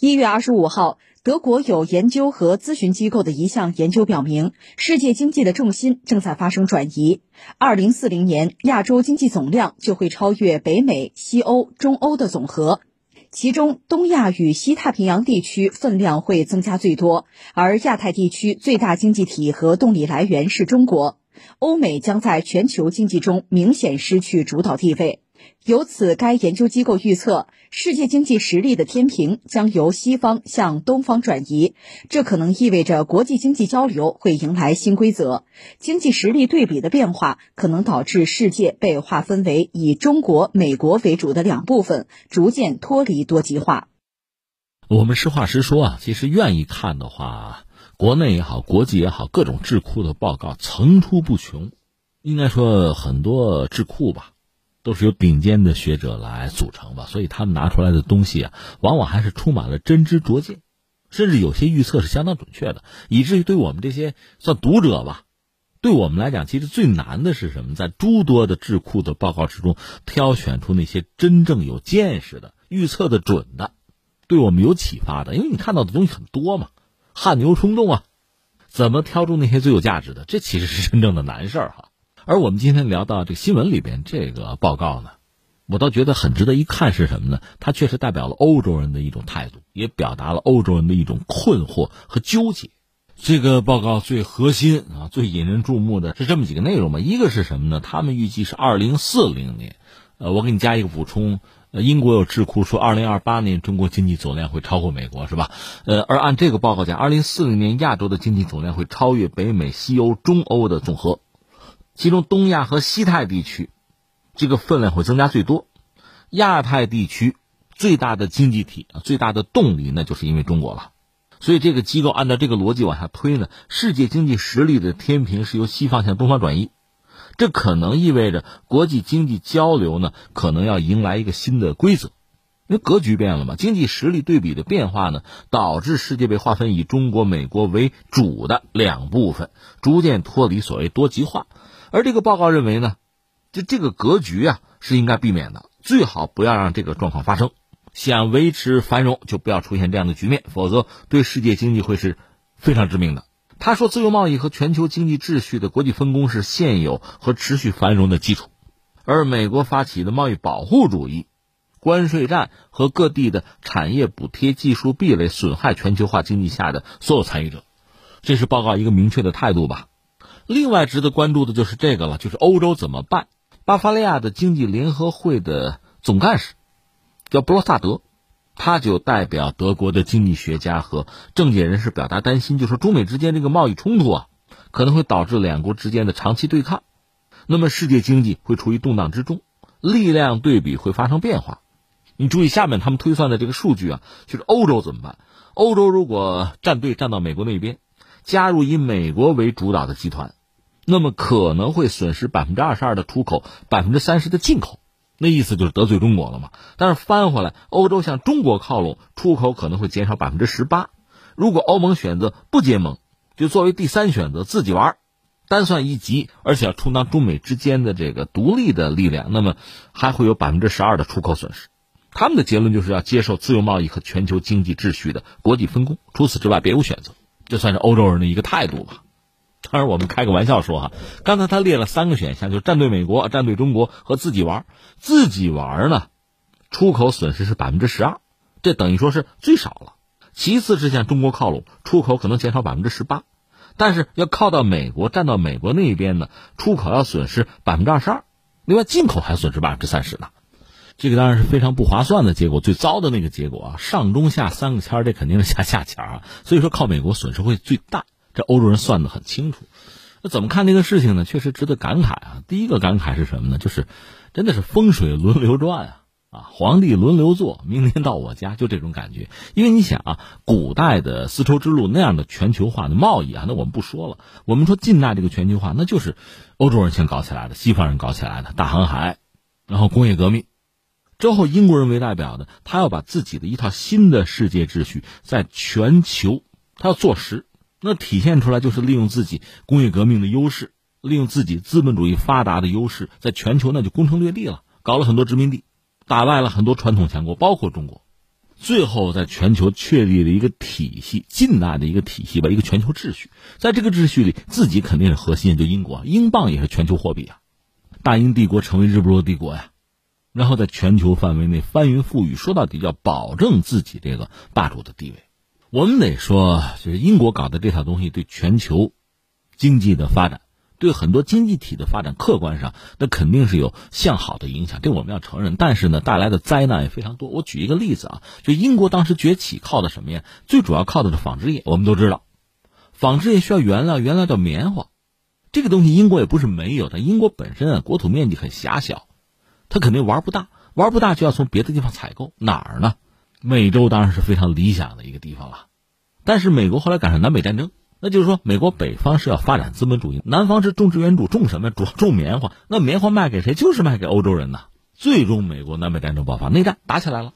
一月二十五号，德国有研究和咨询机构的一项研究表明，世界经济的重心正在发生转移。二零四零年，亚洲经济总量就会超越北美、西欧、中欧的总和，其中东亚与西太平洋地区分量会增加最多，而亚太地区最大经济体和动力来源是中国，欧美将在全球经济中明显失去主导地位。由此，该研究机构预测，世界经济实力的天平将由西方向东方转移，这可能意味着国际经济交流会迎来新规则。经济实力对比的变化可能导致世界被划分为以中国、美国为主的两部分，逐渐脱离多极化。我们实话实说啊，其实愿意看的话，国内也好，国际也好，各种智库的报告层出不穷，应该说很多智库吧。都是由顶尖的学者来组成吧，所以他们拿出来的东西啊，往往还是充满了真知灼见，甚至有些预测是相当准确的，以至于对我们这些算读者吧，对我们来讲，其实最难的是什么？在诸多的智库的报告之中，挑选出那些真正有见识的、预测的准的，对我们有启发的。因为你看到的东西很多嘛，汗牛充栋啊，怎么挑出那些最有价值的？这其实是真正的难事儿哈。而我们今天聊到这个新闻里边这个报告呢，我倒觉得很值得一看是什么呢？它确实代表了欧洲人的一种态度，也表达了欧洲人的一种困惑和纠结。这个报告最核心啊，最引人注目的是这么几个内容嘛。一个是什么呢？他们预计是二零四零年，呃，我给你加一个补充，呃，英国有智库说二零二八年中国经济总量会超过美国，是吧？呃，而按这个报告讲，二零四零年亚洲的经济总量会超越北美、西欧、中欧的总和。其中，东亚和西太地区，这个分量会增加最多。亚太地区最大的经济体，最大的动力，那就是因为中国了。所以，这个机构按照这个逻辑往下推呢，世界经济实力的天平是由西方向东方转移。这可能意味着国际经济交流呢，可能要迎来一个新的规则，因为格局变了嘛。经济实力对比的变化呢，导致世界被划分以中国、美国为主的两部分，逐渐脱离所谓多极化。而这个报告认为呢，就这个格局啊是应该避免的，最好不要让这个状况发生。想维持繁荣，就不要出现这样的局面，否则对世界经济会是非常致命的。他说，自由贸易和全球经济秩序的国际分工是现有和持续繁荣的基础，而美国发起的贸易保护主义、关税战和各地的产业补贴、技术壁垒，损害全球化经济下的所有参与者。这是报告一个明确的态度吧。另外值得关注的就是这个了，就是欧洲怎么办？巴伐利亚的经济联合会的总干事叫布罗萨德，他就代表德国的经济学家和政界人士表达担心，就说中美之间这个贸易冲突啊，可能会导致两国之间的长期对抗，那么世界经济会处于动荡之中，力量对比会发生变化。你注意下面他们推算的这个数据啊，就是欧洲怎么办？欧洲如果站队站到美国那边，加入以美国为主导的集团。那么可能会损失百分之二十二的出口，百分之三十的进口，那意思就是得罪中国了嘛？但是翻回来，欧洲向中国靠拢，出口可能会减少百分之十八。如果欧盟选择不结盟，就作为第三选择自己玩，单算一级，而且要充当中美之间的这个独立的力量，那么还会有百分之十二的出口损失。他们的结论就是要接受自由贸易和全球经济秩序的国际分工，除此之外别无选择。这算是欧洲人的一个态度吧。当然，我们开个玩笑说哈，刚才他列了三个选项，就是站队美国、站队中国和自己玩。自己玩呢，出口损失是百分之十二，这等于说是最少了。其次是向中国靠拢，出口可能减少百分之十八，但是要靠到美国、站到美国那一边呢，出口要损失百分之二十二，另外进口还损失百分之三十呢。这个当然是非常不划算的结果，最糟的那个结果啊，上中下三个签这肯定是下下签啊，所以说靠美国损失会最大。这欧洲人算得很清楚，那怎么看这个事情呢？确实值得感慨啊。第一个感慨是什么呢？就是真的是风水轮流转啊，啊，皇帝轮流坐，明年到我家，就这种感觉。因为你想啊，古代的丝绸之路那样的全球化的贸易啊，那我们不说了。我们说近代这个全球化，那就是欧洲人先搞起来的，西方人搞起来的，大航海，然后工业革命之后，英国人为代表的，他要把自己的一套新的世界秩序在全球，他要做实。那体现出来就是利用自己工业革命的优势，利用自己资本主义发达的优势，在全球那就攻城略地了，搞了很多殖民地，打败了很多传统强国，包括中国。最后在全球确立了一个体系，近代的一个体系吧，一个全球秩序。在这个秩序里，自己肯定是核心，就英国，英镑也是全球货币啊。大英帝国成为日不落帝国呀，然后在全球范围内翻云覆雨，说到底要保证自己这个霸主的地位。我们得说，就是英国搞的这套东西对全球经济的发展。对很多经济体的发展，客观上那肯定是有向好的影响，这我们要承认。但是呢，带来的灾难也非常多。我举一个例子啊，就英国当时崛起靠的什么呀？最主要靠的是纺织业。我们都知道，纺织业需要原料，原料叫棉花。这个东西英国也不是没有的。英国本身啊，国土面积很狭小，它肯定玩不大，玩不大就要从别的地方采购。哪儿呢？美洲当然是非常理想的一个地方了。但是美国后来赶上南北战争。那就是说，美国北方是要发展资本主义，南方是种植园主，种什么？主要种棉花。那棉花卖给谁？就是卖给欧洲人呐。最终，美国南北战争爆发，内战打起来了。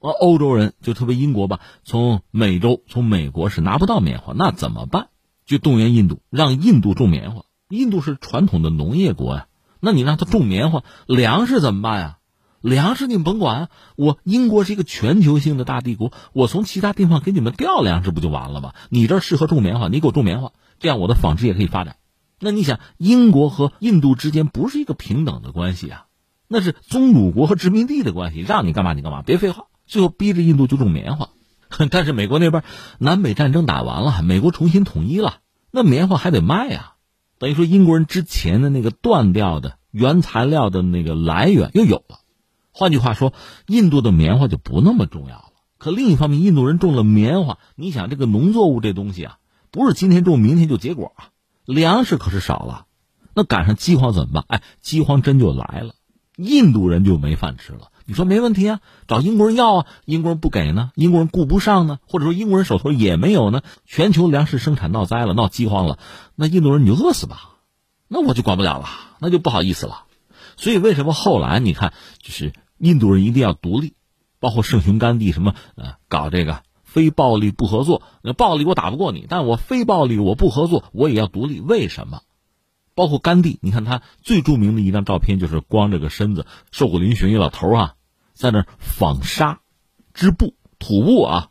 而欧洲人就特别英国吧，从美洲、从美国是拿不到棉花，那怎么办？就动员印度，让印度种棉花。印度是传统的农业国呀，那你让他种棉花，粮食怎么办呀？粮食你们甭管，我英国是一个全球性的大帝国，我从其他地方给你们调粮食不就完了吗？你这适合种棉花，你给我种棉花，这样我的纺织业可以发展。那你想，英国和印度之间不是一个平等的关系啊，那是宗主国和殖民地的关系，让你干嘛你干嘛，别废话。最后逼着印度就种棉花，但是美国那边南北战争打完了，美国重新统一了，那棉花还得卖啊，等于说英国人之前的那个断掉的原材料的那个来源又有了。换句话说，印度的棉花就不那么重要了。可另一方面，印度人种了棉花，你想这个农作物这东西啊，不是今天种明天就结果啊，粮食可是少了。那赶上饥荒怎么办？哎，饥荒真就来了，印度人就没饭吃了。你说没问题啊？找英国人要啊，英国人不给呢，英国人顾不上呢，或者说英国人手头也没有呢。全球粮食生产闹灾了，闹饥荒了，那印度人你就饿死吧，那我就管不了了，那就不好意思了。所以为什么后来你看就是。印度人一定要独立，包括圣雄甘地什么呃，搞这个非暴力不合作。那暴力我打不过你，但我非暴力我不合作，我也要独立。为什么？包括甘地，你看他最著名的一张照片就是光着个身子，瘦骨嶙峋一老头啊，在那纺纱织布土布啊，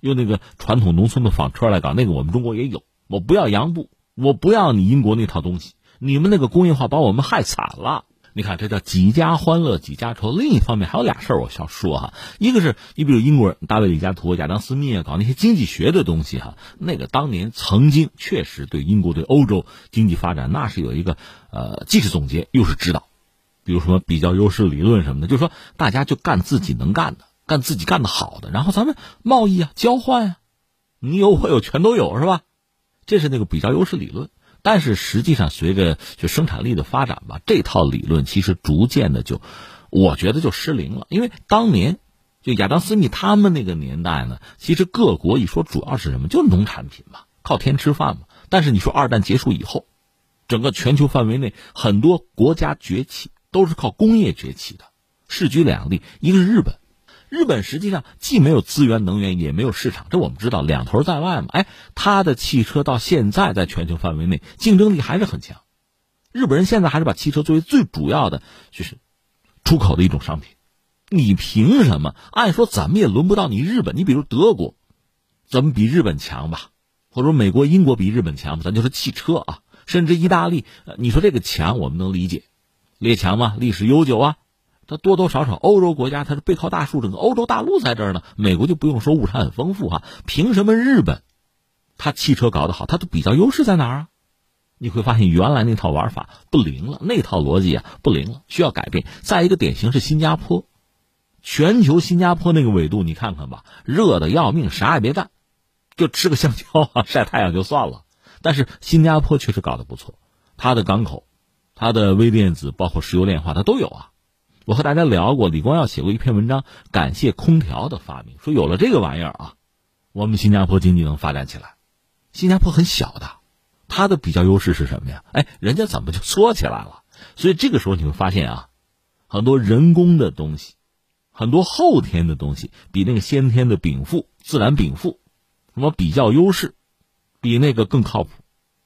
用那个传统农村的纺车来搞。那个我们中国也有。我不要洋布，我不要你英国那套东西。你们那个工业化把我们害惨了。你看，这叫几家欢乐几家愁。另一方面，还有俩事儿我想说哈。一个是你比如英国人大卫李嘉图、亚当斯密啊，搞那些经济学的东西哈，那个当年曾经确实对英国对欧洲经济发展那是有一个呃，既是总结又是指导。比如什么比较优势理论什么的，就是说大家就干自己能干的，干自己干的好的，然后咱们贸易啊，交换啊，你有我有全都有是吧？这是那个比较优势理论。但是实际上，随着就生产力的发展吧，这套理论其实逐渐的就，我觉得就失灵了。因为当年就亚当斯密他们那个年代呢，其实各国一说主要是什么，就是农产品嘛，靠天吃饭嘛。但是你说二战结束以后，整个全球范围内很多国家崛起都是靠工业崛起的，势举两例，一个是日本。日本实际上既没有资源能源，也没有市场，这我们知道，两头在外嘛。哎，它的汽车到现在在全球范围内竞争力还是很强。日本人现在还是把汽车作为最主要的就是出口的一种商品。你凭什么？按说怎么也轮不到你日本。你比如德国，怎么比日本强吧？或者说美国、英国比日本强？咱就说汽车啊，甚至意大利，你说这个强我们能理解，列强嘛，历史悠久啊。它多多少少，欧洲国家它是背靠大树，整个欧洲大陆在这儿呢。美国就不用说，物产很丰富哈。凭什么日本，它汽车搞得好，它的比较优势在哪儿啊？你会发现原来那套玩法不灵了，那套逻辑啊不灵了，需要改变。再一个典型是新加坡，全球新加坡那个纬度你看看吧，热的要命，啥也别干，就吃个香蕉啊，晒太阳就算了。但是新加坡确实搞得不错，它的港口、它的微电子，包括石油炼化，它都有啊。我和大家聊过，李光耀写过一篇文章，感谢空调的发明，说有了这个玩意儿啊，我们新加坡经济能发展起来。新加坡很小的，它的比较优势是什么呀？哎，人家怎么就做起来了？所以这个时候你会发现啊，很多人工的东西，很多后天的东西，比那个先天的禀赋、自然禀赋，什么比较优势，比那个更靠谱。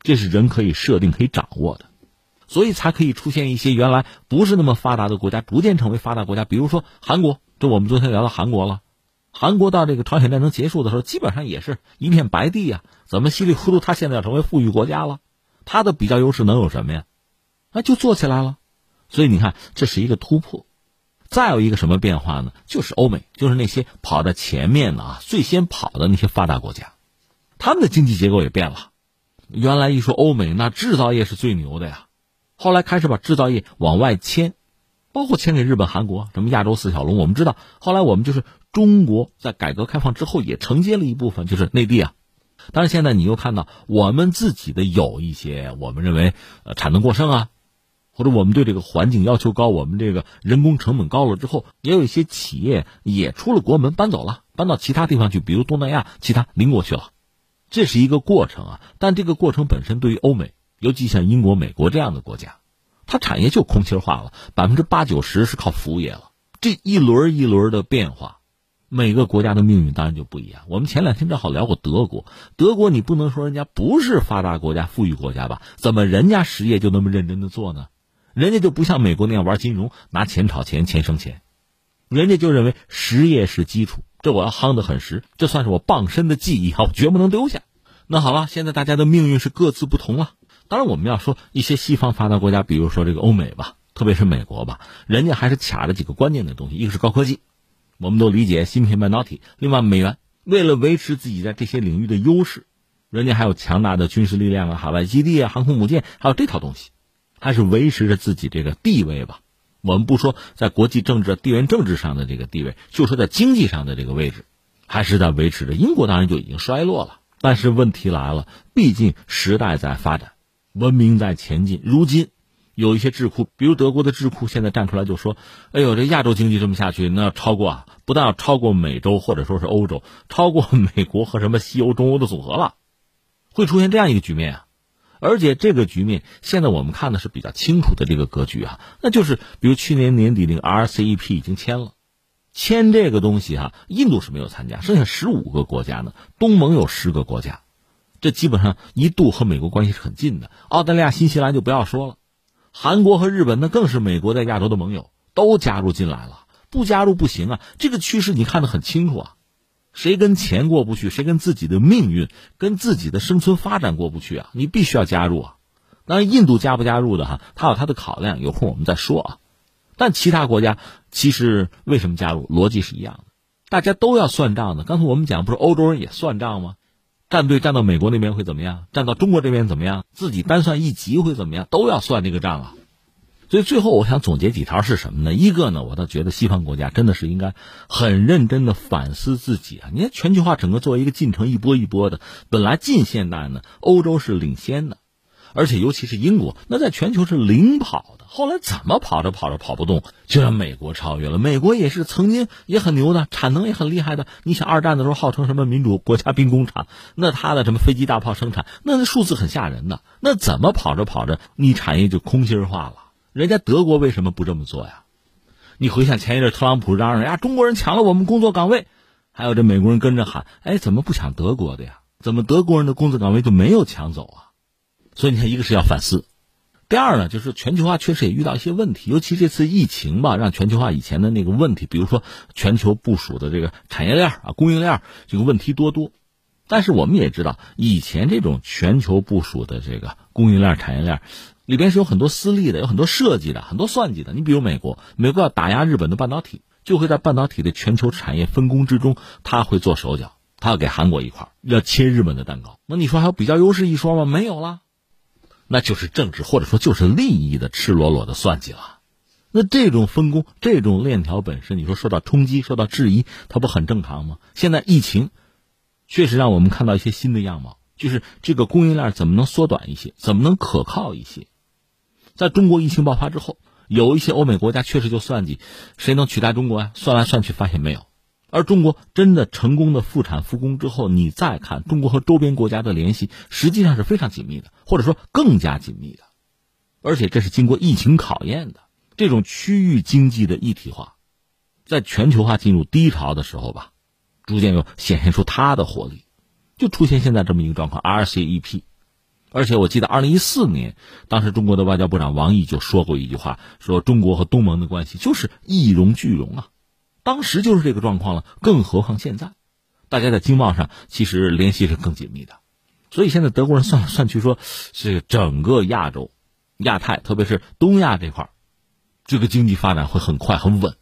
这是人可以设定、可以掌握的。所以才可以出现一些原来不是那么发达的国家，逐渐成为发达国家。比如说韩国，这我们昨天聊到韩国了。韩国到这个朝鲜战争结束的时候，基本上也是一片白地啊。怎么稀里糊涂，他现在要成为富裕国家了？他的比较优势能有什么呀？那就做起来了。所以你看，这是一个突破。再有一个什么变化呢？就是欧美，就是那些跑在前面的啊，最先跑的那些发达国家，他们的经济结构也变了。原来一说欧美，那制造业是最牛的呀，后来开始把制造业往外迁，包括迁给日本、韩国，什么亚洲四小龙。我们知道，后来我们就是中国在改革开放之后也承接了一部分，就是内地啊。但是现在你又看到我们自己的有一些，我们认为呃产能过剩啊。或者我们对这个环境要求高，我们这个人工成本高了之后，也有一些企业也出了国门搬走了，搬到其他地方去，比如东南亚其他邻国去了，这是一个过程啊。但这个过程本身对于欧美，尤其像英国、美国这样的国家，它产业就空心化了，百分之八九十是靠服务业了。这一轮一轮的变化，每个国家的命运当然就不一样。我们前两天正好聊过德国，德国你不能说人家不是发达国家、富裕国家吧？怎么人家实业就那么认真的做呢？人家就不像美国那样玩金融，拿钱炒钱，钱生钱。人家就认为实业是基础，这我要夯得很实，这算是我傍身的技艺，我绝不能丢下。那好了，现在大家的命运是各自不同了。当然，我们要说一些西方发达国家，比如说这个欧美吧，特别是美国吧，人家还是卡着几个关键的东西，一个是高科技，我们都理解芯片半导体；另外，美元为了维持自己在这些领域的优势，人家还有强大的军事力量啊、海外基地啊、航空母舰，还有这套东西。还是维持着自己这个地位吧。我们不说在国际政治、地缘政治上的这个地位，就说在经济上的这个位置，还是在维持着。英国当然就已经衰落了，但是问题来了，毕竟时代在发展，文明在前进。如今有一些智库，比如德国的智库，现在站出来就说：“哎呦，这亚洲经济这么下去，那要超过啊，不但要超过美洲或者说是欧洲，超过美国和什么西欧、中欧的组合了，会出现这样一个局面啊。”而且这个局面现在我们看的是比较清楚的这个格局啊，那就是比如去年年底那个 RCEP 已经签了，签这个东西哈，印度是没有参加，剩下十五个国家呢，东盟有十个国家，这基本上一度和美国关系是很近的。澳大利亚、新西兰就不要说了，韩国和日本那更是美国在亚洲的盟友，都加入进来了，不加入不行啊。这个趋势你看得很清楚啊。谁跟钱过不去，谁跟自己的命运、跟自己的生存发展过不去啊？你必须要加入啊！当然，印度加不加入的哈，他有他的考量，有空我们再说啊。但其他国家其实为什么加入，逻辑是一样的，大家都要算账的。刚才我们讲，不是欧洲人也算账吗？战队站到美国那边会怎么样？站到中国这边怎么样？自己单算一级会怎么样？都要算这个账啊。所以最后我想总结几条是什么呢？一个呢，我倒觉得西方国家真的是应该很认真的反思自己啊！你看全球化整个作为一个进程，一波一波的，本来近现代呢，欧洲是领先的，而且尤其是英国，那在全球是领跑的。后来怎么跑着跑着跑不动，就让美国超越了。美国也是曾经也很牛的，产能也很厉害的。你想二战的时候号称什么民主国家兵工厂，那它的什么飞机大炮生产，那数字很吓人的。那怎么跑着跑着，你产业就空心化了？人家德国为什么不这么做呀？你回想前一阵特朗普嚷嚷呀，中国人抢了我们工作岗位，还有这美国人跟着喊，哎，怎么不抢德国的呀？怎么德国人的工作岗位就没有抢走啊？所以你看，一个是要反思，第二呢，就是全球化确实也遇到一些问题，尤其这次疫情吧，让全球化以前的那个问题，比如说全球部署的这个产业链啊、供应链这个问题多多。但是我们也知道，以前这种全球部署的这个供应链、产业链。里边是有很多私利的，有很多设计的，很多算计的。你比如美国，美国要打压日本的半导体，就会在半导体的全球产业分工之中，他会做手脚，他要给韩国一块，要切日本的蛋糕。那你说还有比较优势一说吗？没有了，那就是政治或者说就是利益的赤裸裸的算计了。那这种分工、这种链条本身，你说受到冲击、受到质疑，它不很正常吗？现在疫情确实让我们看到一些新的样貌，就是这个供应链怎么能缩短一些，怎么能可靠一些。在中国疫情爆发之后，有一些欧美国家确实就算计，谁能取代中国呀？算来算去发现没有。而中国真的成功的复产复工之后，你再看中国和周边国家的联系，实际上是非常紧密的，或者说更加紧密的。而且这是经过疫情考验的这种区域经济的一体化，在全球化进入低潮的时候吧，逐渐又显现出它的活力，就出现现在这么一个状况：RCEP。而且我记得，二零一四年，当时中国的外交部长王毅就说过一句话，说中国和东盟的关系就是一荣俱荣啊。当时就是这个状况了，更何况现在，大家在经贸上其实联系是更紧密的。所以现在德国人算来算去，说是整个亚洲、亚太，特别是东亚这块这个经济发展会很快很稳。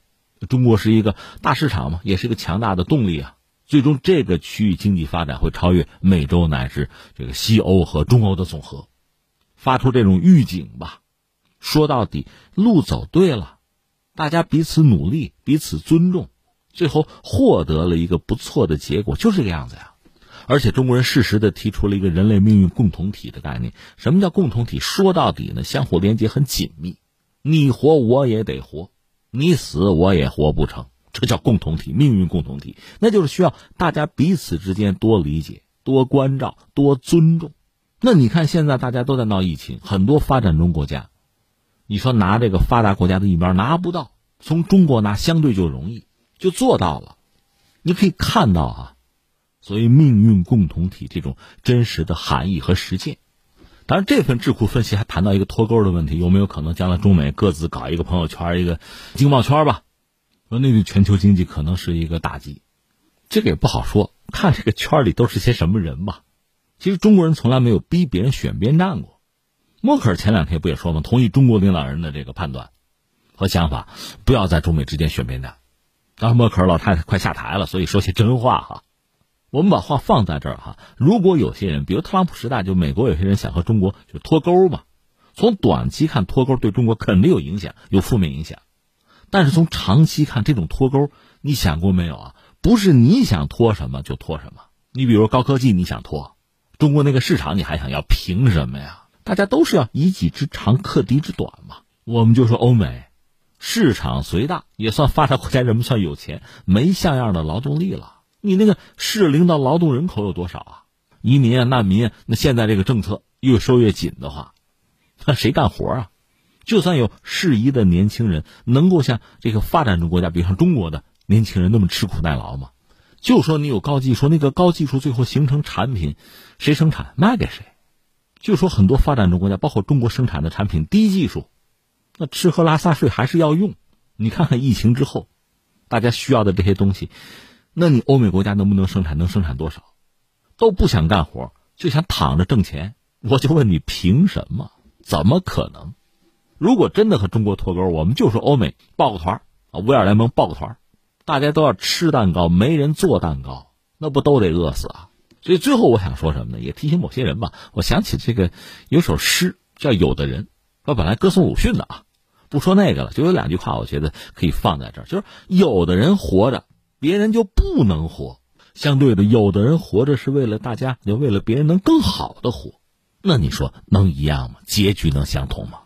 中国是一个大市场嘛，也是一个强大的动力啊。最终，这个区域经济发展会超越美洲乃至这个西欧和中欧的总和，发出这种预警吧。说到底，路走对了，大家彼此努力，彼此尊重，最后获得了一个不错的结果，就是这个样子呀。而且中国人适时的提出了一个人类命运共同体的概念。什么叫共同体？说到底呢，相互连接很紧密，你活我也得活，你死我也活不成。这叫共同体，命运共同体，那就是需要大家彼此之间多理解、多关照、多尊重。那你看，现在大家都在闹疫情，很多发展中国家，你说拿这个发达国家的疫苗拿不到，从中国拿相对就容易，就做到了。你可以看到啊，所谓命运共同体这种真实的含义和实践。当然，这份智库分析还谈到一个脱钩的问题，有没有可能将来中美各自搞一个朋友圈、一个经贸圈吧？说那对全球经济可能是一个打击，这个也不好说，看这个圈里都是些什么人吧。其实中国人从来没有逼别人选边站过。默克尔前两天不也说吗？同意中国领导人的这个判断和想法，不要在中美之间选边站。当然，默克尔老太太快下台了，所以说些真话哈。我们把话放在这儿哈，如果有些人，比如特朗普时代，就美国有些人想和中国就脱钩嘛，从短期看脱钩对中国肯定有影响，有负面影响。但是从长期看，这种脱钩，你想过没有啊？不是你想脱什么就脱什么。你比如高科技，你想脱，中国那个市场你还想要，凭什么呀？大家都是要以己之长克敌之短嘛。我们就说欧美，市场虽大，也算发达国家，人们算有钱，没像样的劳动力了。你那个适龄的劳动人口有多少啊？移民啊，难民啊，那现在这个政策越收越紧的话，那谁干活啊？就算有适宜的年轻人，能够像这个发展中国家，比如像中国的年轻人那么吃苦耐劳吗？就说你有高技术，那个高技术最后形成产品，谁生产卖给谁？就说很多发展中国家，包括中国生产的产品低技术，那吃喝拉撒睡还是要用。你看看疫情之后，大家需要的这些东西，那你欧美国家能不能生产？能生产多少？都不想干活，就想躺着挣钱。我就问你，凭什么？怎么可能？如果真的和中国脱钩，我们就说欧美抱个团啊，威尔联盟抱个团大家都要吃蛋糕，没人做蛋糕，那不都得饿死啊？所以最后我想说什么呢？也提醒某些人吧。我想起这个有首诗叫《有的人》，我本来歌颂鲁迅的啊，不说那个了，就有两句话，我觉得可以放在这儿，就是有的人活着，别人就不能活；相对的，有的人活着是为了大家，就为了别人能更好的活。那你说能一样吗？结局能相同吗？